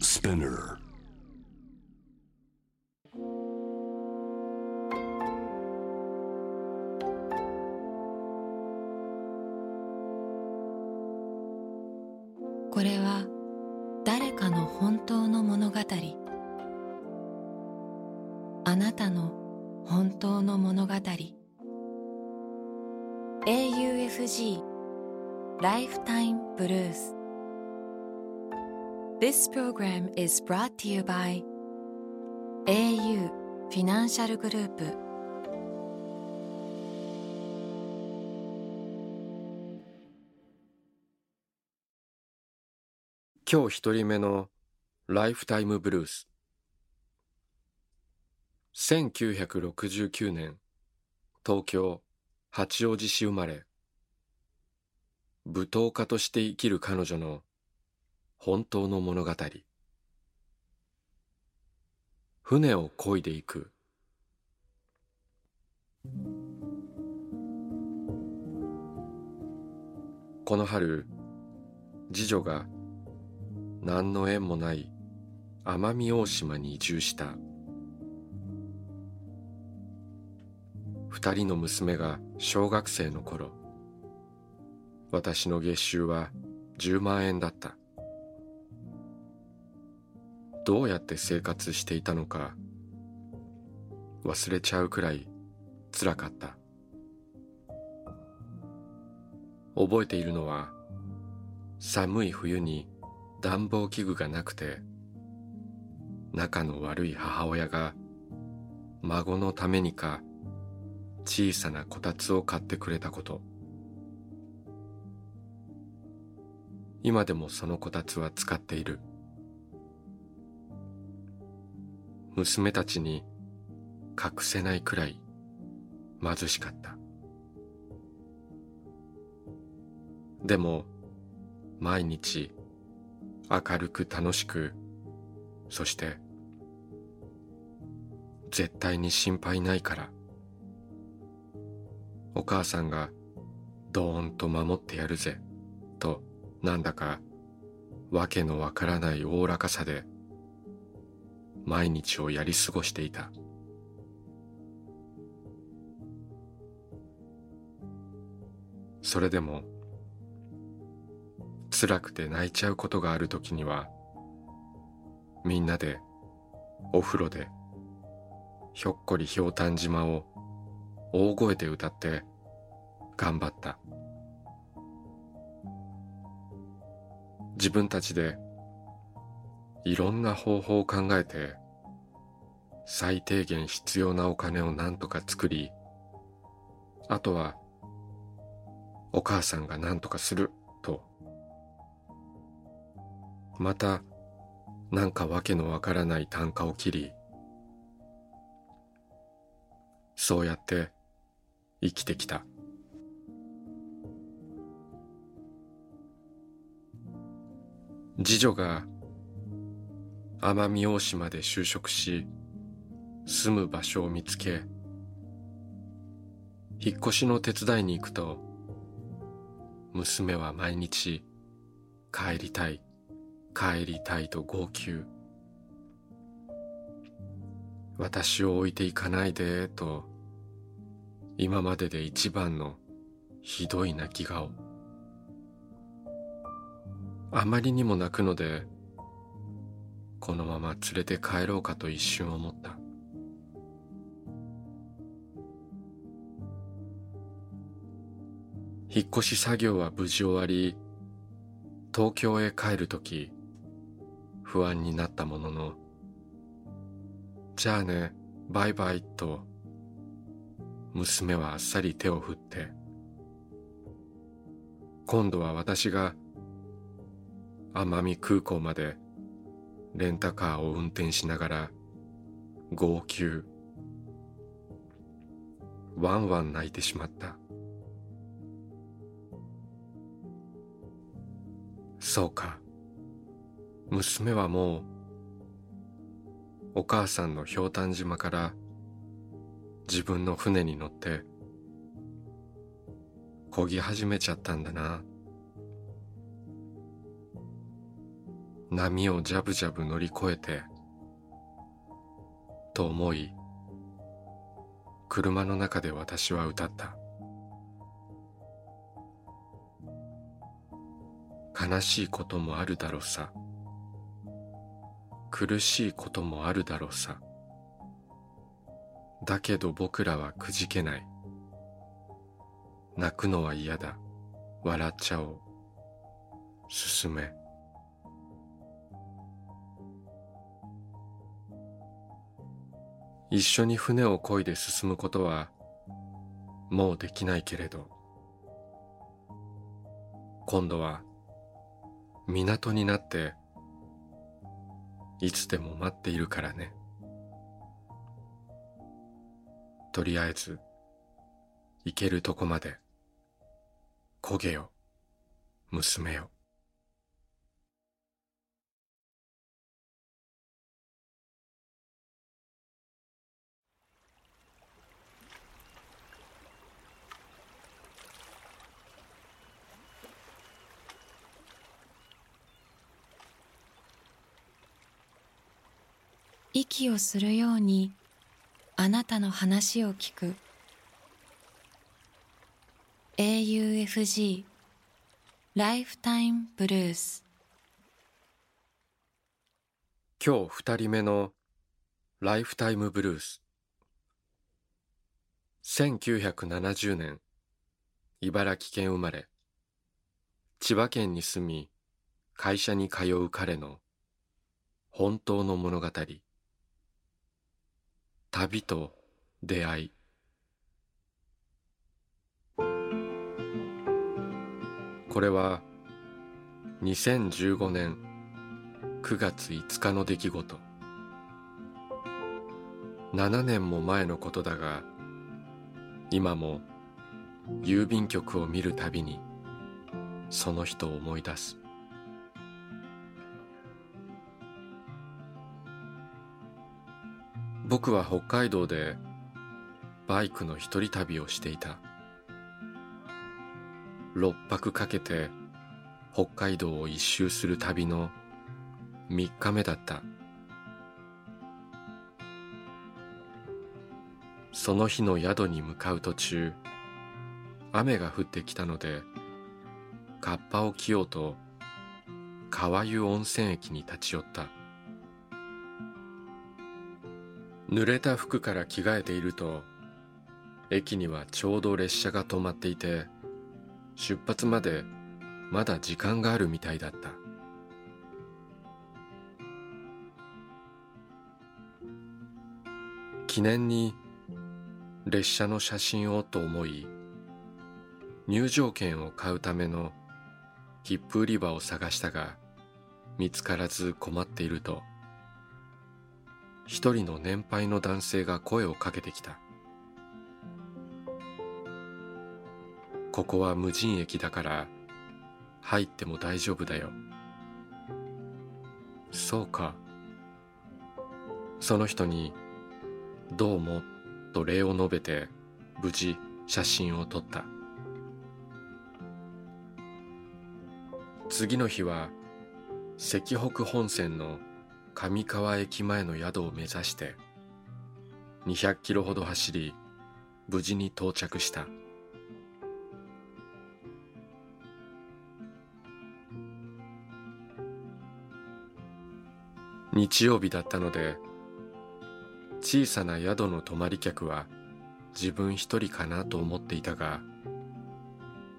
Spinner. This program is brought to you by au フィナンシャルグループ今日一人目のライフタイムブルース1969年東京八王子市生まれ舞踏家として生きる彼女の本当の物語。船を漕いでいく。この春次女が何の縁もない奄美大島に移住した。二人の娘が小学生の頃私の月収は10万円だった。どうやって生活していたのか忘れちゃうくらい辛かった。覚えているのは寒い冬に暖房器具がなくて仲の悪い母親が孫のためにか小さなこたつを買ってくれたこと。今でもそのこたつは使っている。娘たちに隠せないくらい貧しかった。でも毎日明るく楽しくそして絶対に心配ないからお母さんがどーんと守ってやるぜとなんだかわけのわからないおおらかさで毎日をやり過ごしていた。それでも辛くて泣いちゃうことがある時にはみんなでお風呂でひょっこりひょうたん島を大声で歌って頑張った。自分たちでいろんな方法を考えて最低限必要なお金を何とか作りあとはお母さんが何とかすると。またなんかわけのわからない単価を切りそうやって生きてきた。次女が奄美大島で就職し住む場所を見つけ引っ越しの手伝いに行くと娘は毎日帰りたい帰りたいと号泣。私を置いていかないでと今までで一番のひどい泣き顔。あまりにも泣くのでこのまま連れて帰ろうかと一瞬思った。引っ越し作業は無事終わり東京へ帰るとき不安になったもののじゃあねバイバイと娘はあっさり手を振って今度は私が奄美空港までレンタカーを運転しながら号泣。ワンワン泣いてしまった。そうか。娘はもうお母さんのひょうたん島から自分の船に乗って漕ぎ始めちゃったんだな。波をジャブジャブ乗り越えてと思い車の中で私は歌った。悲しいこともあるだろうさ。苦しいこともあるだろうさ。だけど僕らはくじけない。泣くのは嫌だ。笑っちゃおう。進め。一緒に船を漕いで進むことはもうできないけれど。今度は港になっていつでも待っているからね。とりあえず行けるとこまで焦げよ娘よ。息をするようにあなたの話を聞く。AUFG ライフタイムブルース今日二人目のライフタイムブルース1970年茨城県生まれ。千葉県に住み会社に通う彼の本当の物語。旅と出会い。これは2015年9月5日の出来事。7年も前のことだが今も郵便局を見るたびにその人を思い出す。僕は北海道でバイクの一人旅をしていた。6泊かけて北海道を一周する旅の3日目だった。その日の宿に向かう途中雨が降ってきたのでカッパを着ようと川湯温泉駅に立ち寄った。濡れた服から着替えていると駅にはちょうど列車が止まっていて出発までまだ時間があるみたいだった。記念に列車の写真をと思い入場券を買うための切符売り場を探したが見つからず困っていると。一人の年配の男性が声をかけてきた。ここは無人駅だから入っても大丈夫だよ。そうか。その人に「どうも」と礼を述べて無事写真を撮った。次の日は石北本線の上川駅前の宿を目指して200キロほど走り無事に到着した。日曜日だったので小さな宿の泊まり客は自分一人かなと思っていたが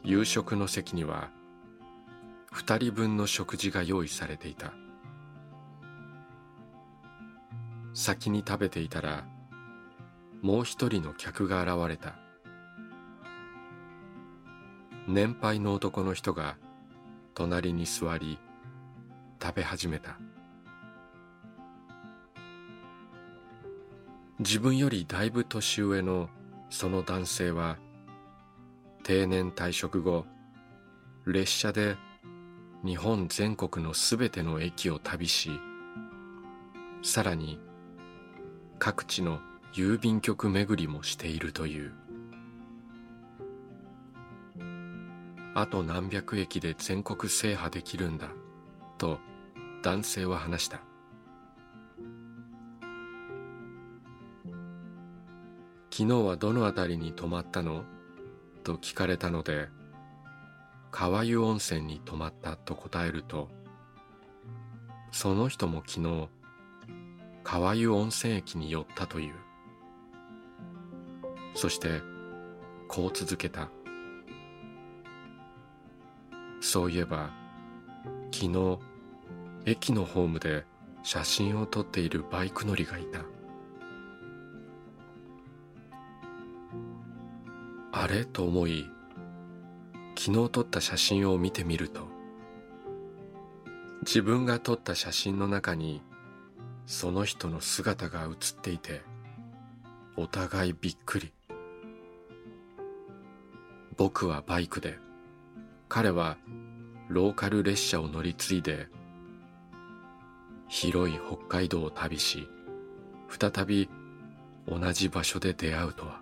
夕食の席には二人分の食事が用意されていた。先に食べていたらもう一人の客が現れた。年配の男の人が隣に座り食べ始めた。自分よりだいぶ年上のその男性は定年退職後列車で日本全国のすべての駅を旅しさらに各地の郵便局巡りもしているという。あと何百駅で全国制覇できるんだと男性は話した。昨日はどの辺りに泊まったの？と聞かれたので川湯温泉に泊まったと答えるとその人も昨日川湯温泉駅に寄ったという。そしてこう続けた。そういえば昨日駅のホームで写真を撮っているバイク乗りがいた。あれ？と思い昨日撮った写真を見てみると自分が撮った写真の中にその人の姿が写っていてお互いびっくり。僕はバイクで彼はローカル列車を乗り継いで広い北海道を旅し再び同じ場所で出会うとは。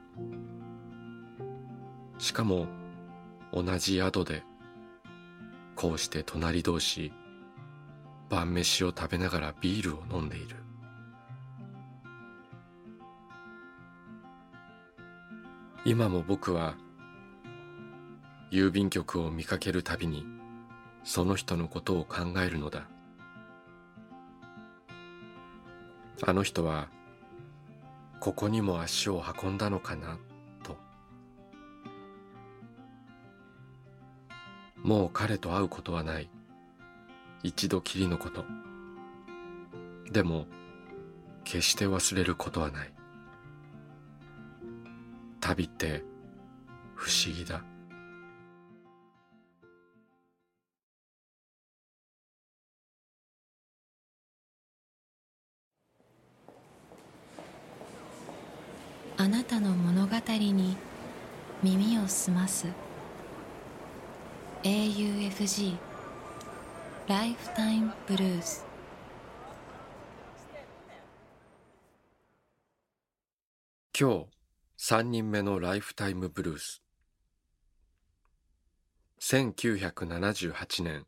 しかも同じ宿でこうして隣同士晩飯を食べながらビールを飲んでいる。今も僕は郵便局を見かけるたびにその人のことを考えるのだ。あの人はここにも足を運んだのかなと。もう彼と会うことはない。一度きりのこと。でも決して忘れることはない。旅って不思議だ。あなたの物語に耳を澄ます。AUFG ライフタイムブルース今日三人目のライフタイムブルース。1978年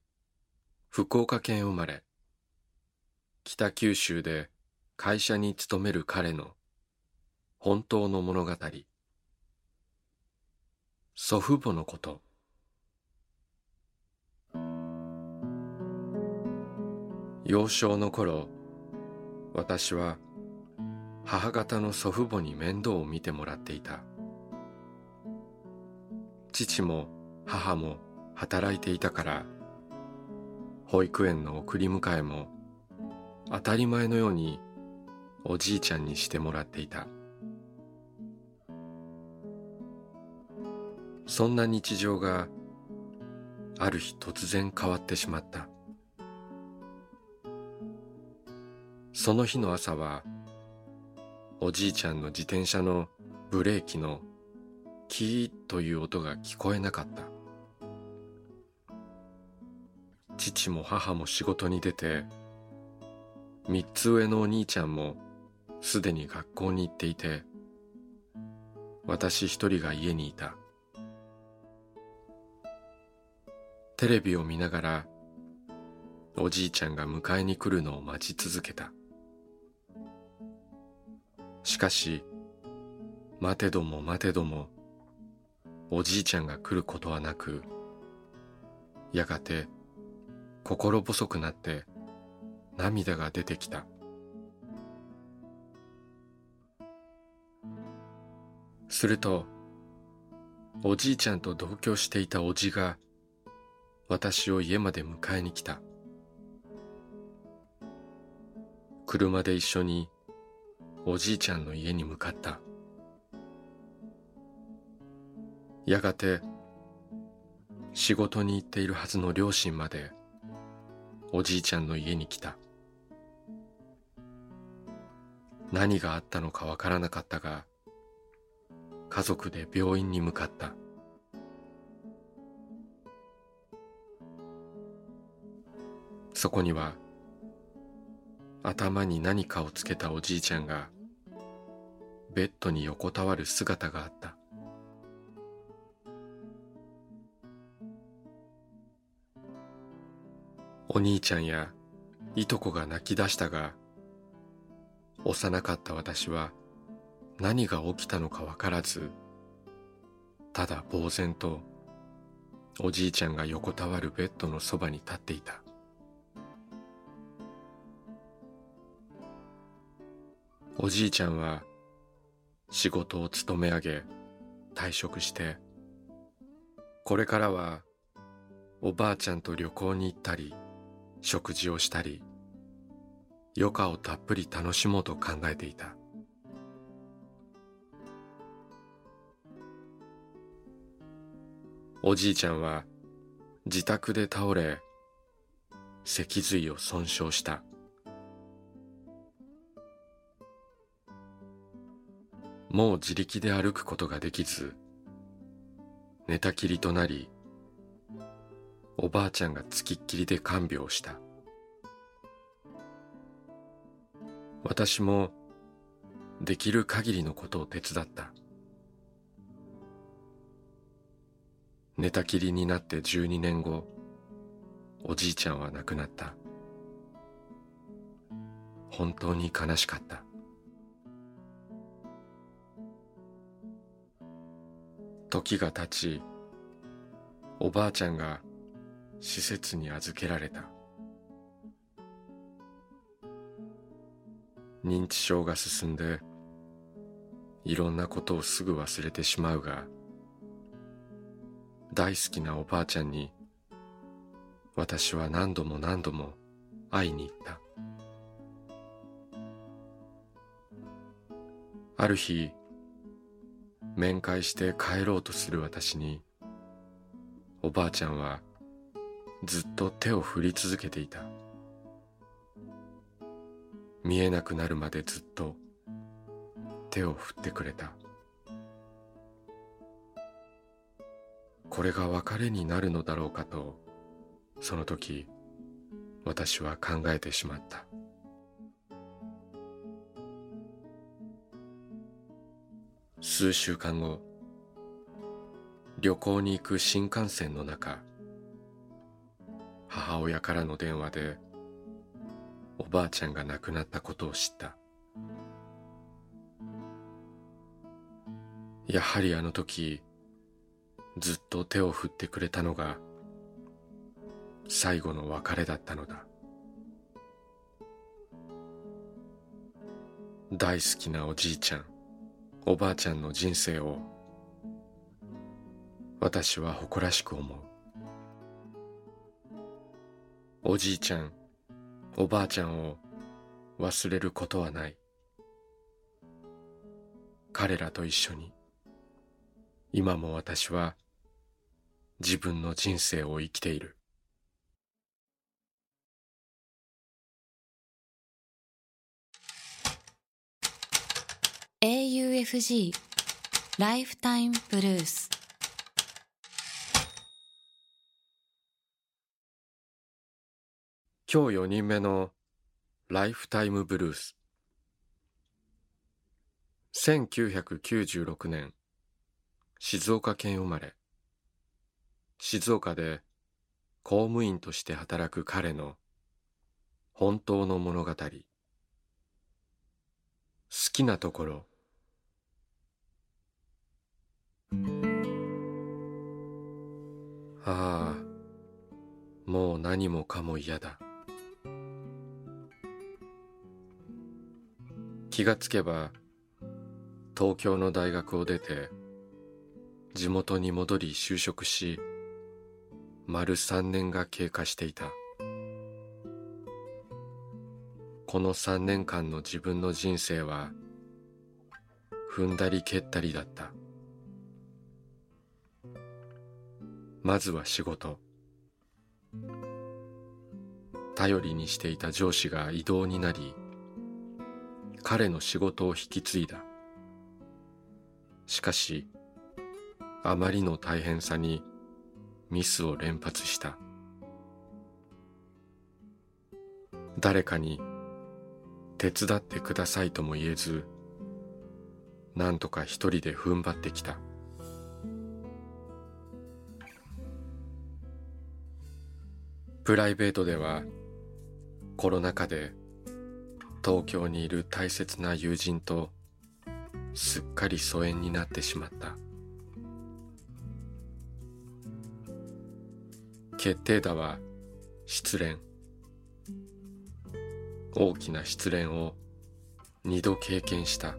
福岡県生まれ。北九州で会社に勤める彼の本当の物語。祖父母のこと。幼少の頃私は母方の祖父母に面倒を見てもらっていた。父も母も働いていたから保育園の送り迎えも当たり前のようにおじいちゃんにしてもらっていた。そんな日常がある日突然変わってしまった。その日の朝はおじいちゃんの自転車のブレーキのキーという音が聞こえなかった。父も母も仕事に出て三つ上のお兄ちゃんもすでに学校に行っていて私一人が家にいた。テレビを見ながらおじいちゃんが迎えに来るのを待ち続けた。しかし待てども待てどもおじいちゃんが来ることはなくやがて心細くなって涙が出てきた。するとおじいちゃんと同居していたおじが私を家まで迎えに来た。車で一緒におじいちゃんの家に向かった。やがて仕事に行っているはずの両親までおじいちゃんの家に来た。何があったのかわからなかったが家族で病院に向かった。そこには頭に何かをつけたおじいちゃんがベッドに横たわる姿があった。お兄ちゃんやいとこが泣き出したが幼かった私は何が起きたのかわからずただ呆然とおじいちゃんが横たわるベッドのそばに立っていた。おじいちゃんは仕事を勤め上げ退職してこれからはおばあちゃんと旅行に行ったり食事をしたり余暇をたっぷり楽しもうと考えていた。おじいちゃんは自宅で倒れ脊髄を損傷した。もう自力で歩くことができず寝たきりとなりおばあちゃんがつきっきりで看病した。私もできる限りのことを手伝った。寝たきりになって12年後おじいちゃんは亡くなった。本当に悲しかった。時が経ちおばあちゃんが施設に預けられた。認知症が進んでいろんなことをすぐ忘れてしまうが大好きなおばあちゃんに私は何度も何度も会いに行った。ある日面会して帰ろうとする私におばあちゃんはずっと手を振り続けていた。見えなくなるまでずっと手を振ってくれた。これが別れになるのだろうかとその時私は考えてしまった。数週間後旅行に行く新幹線の中母親からの電話でおばあちゃんが亡くなったことを知った。やはりあの時ずっと手を振ってくれたのが最後の別れだったのだ。大好きなおじいちゃん。おばあちゃんの人生を私は誇らしく思う。おじいちゃんおばあちゃんを忘れることはない。彼らと一緒に今も私は自分の人生を生きている。AUFG ライフタイムブルース。今日4人目のライフタイムブルース。1996年静岡県生まれ。静岡で公務員として働く彼の本当の物語。好きなところ。ああもう何もかも嫌だ。気がつけば東京の大学を出て地元に戻り就職し丸三年が経過していた。この三年間の自分の人生は踏んだり蹴ったりだった。まずは仕事。頼りにしていた上司が異動になり彼の仕事を引き継いだ。しかしあまりの大変さにミスを連発した。誰かに手伝ってくださいとも言えずなんとか一人で踏ん張ってきた。プライベートではコロナ禍で東京にいる大切な友人とすっかり疎遠になってしまった。決定打は失恋。大きな失恋を二度経験した。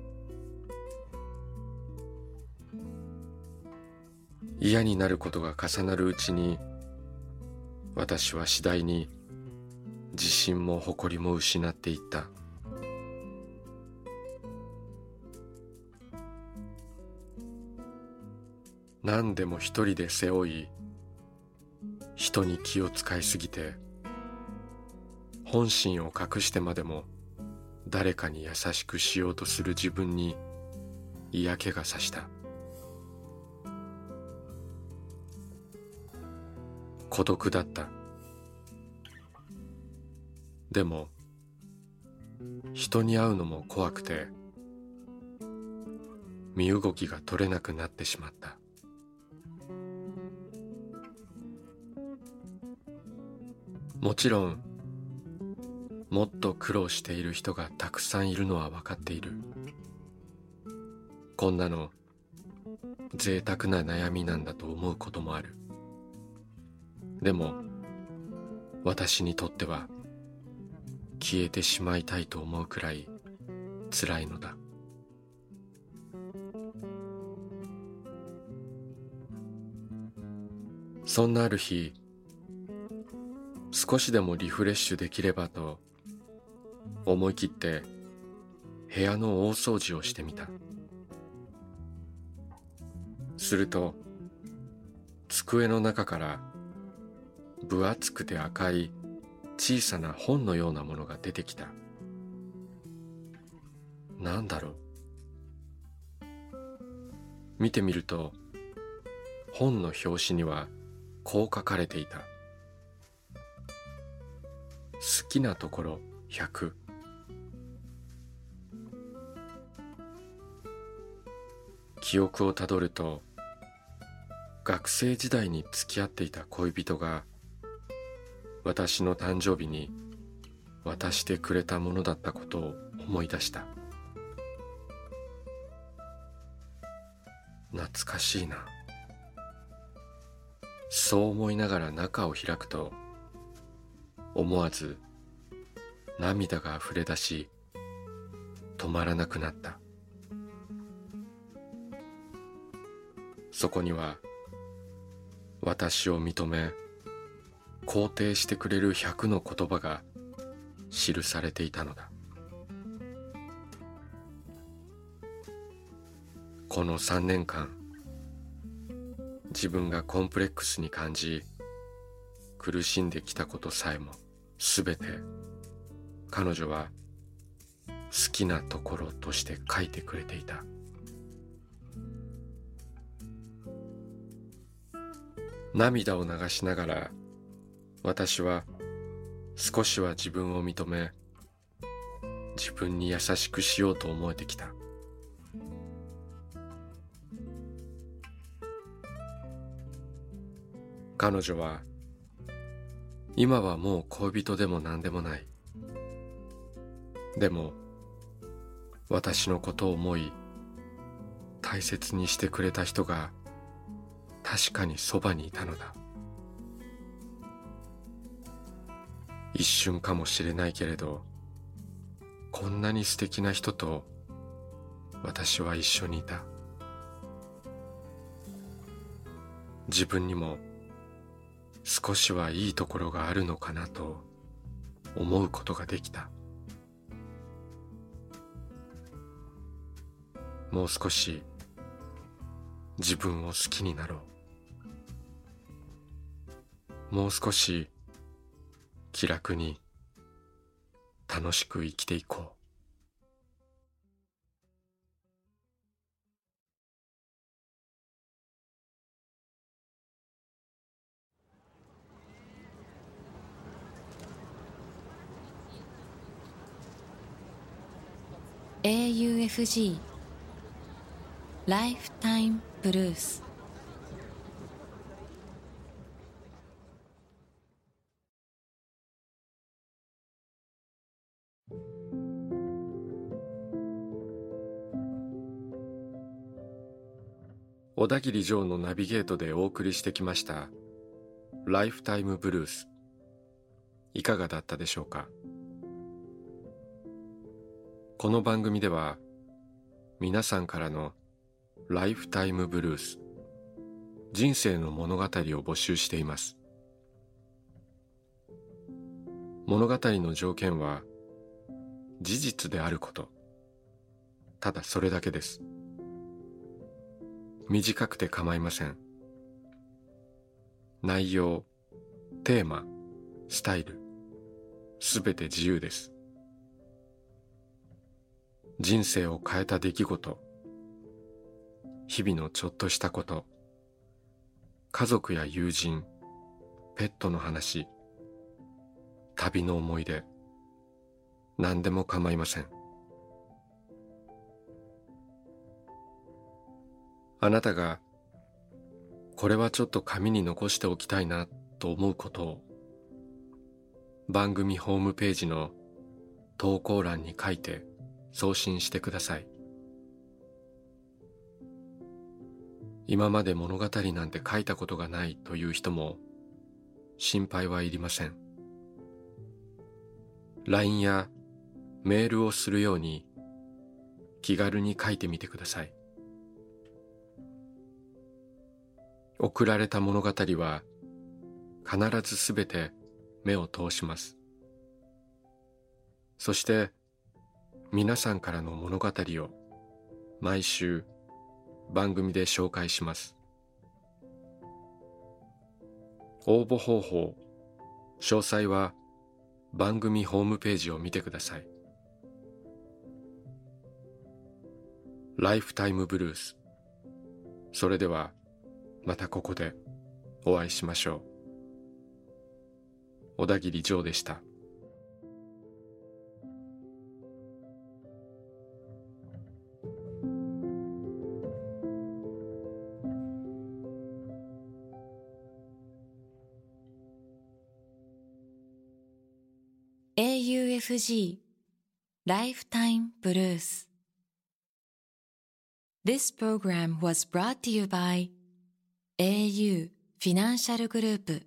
嫌になることが重なるうちに私は次第に自信も誇りも失っていった。何でも一人で背負い人に気を使いすぎて本心を隠してまでも誰かに優しくしようとする自分に嫌気がさした。孤独だった。でも人に会うのも怖くて身動きが取れなくなってしまった。もちろんもっと苦労している人がたくさんいるのは分かっている。こんなの贅沢な悩みなんだと思うこともある。でも私にとっては消えてしまいたいと思うくらい辛いのだ。そんなある日少しでもリフレッシュできればと思い切って部屋の大掃除をしてみた。すると机の中から分厚くて赤い小さな本のようなものが出てきた。なんだろう。見てみると本の表紙にはこう書かれていた。好きなところ100記憶をたどると学生時代に付き合っていた恋人が私の誕生日に渡してくれたものだったことを思い出した。懐かしいな。そう思いながら中を開くと思わず涙が溢れ出し止まらなくなった。そこには私を認め肯定してくれる100の言葉が記されていたのだ。この3年間自分がコンプレックスに感じ苦しんできたことさえもすべて彼女は好きなところとして書いてくれていた。涙を流しながら私は少しは自分を認め自分に優しくしようと思えてきた。彼女は今はもう恋人でも何でもない。でも私のことを思い大切にしてくれた人が確かにそばにいたのだ。一瞬かもしれないけれどこんなに素敵な人と私は一緒にいた。自分にも少しはいいところがあるのかなと思うことができた。もう少し自分を好きになろう。もう少し気楽に楽しく生きていこう「AUFG ライフタイムブルース」小田切城のナビゲートでお送りしてきましたライフタイムブルースいかがだったでしょうか？この番組では皆さんからのライフタイムブルース人生の物語を募集しています。物語の条件は事実であること。ただそれだけです。短くて構いません。内容テーマスタイルすべて自由です。人生を変えた出来事日々のちょっとしたこと家族や友人ペットの話旅の思い出何でも構いません。あなたがこれはちょっと紙に残しておきたいなと思うことを番組ホームページの投稿欄に書いて送信してください。今まで物語なんて書いたことがないという人も心配はいりません。LINE やメールをするように気軽に書いてみてください。送られた物語は必ずすべて目を通します。そして皆さんからの物語を毎週番組で紹介します。応募方法詳細は番組ホームページを見てください。ライフタイムブルースそれではまたここでお会いしましょう小田切丈でした AUFG Lifetime Blues This program was brought to you by au フィナンシャルグループ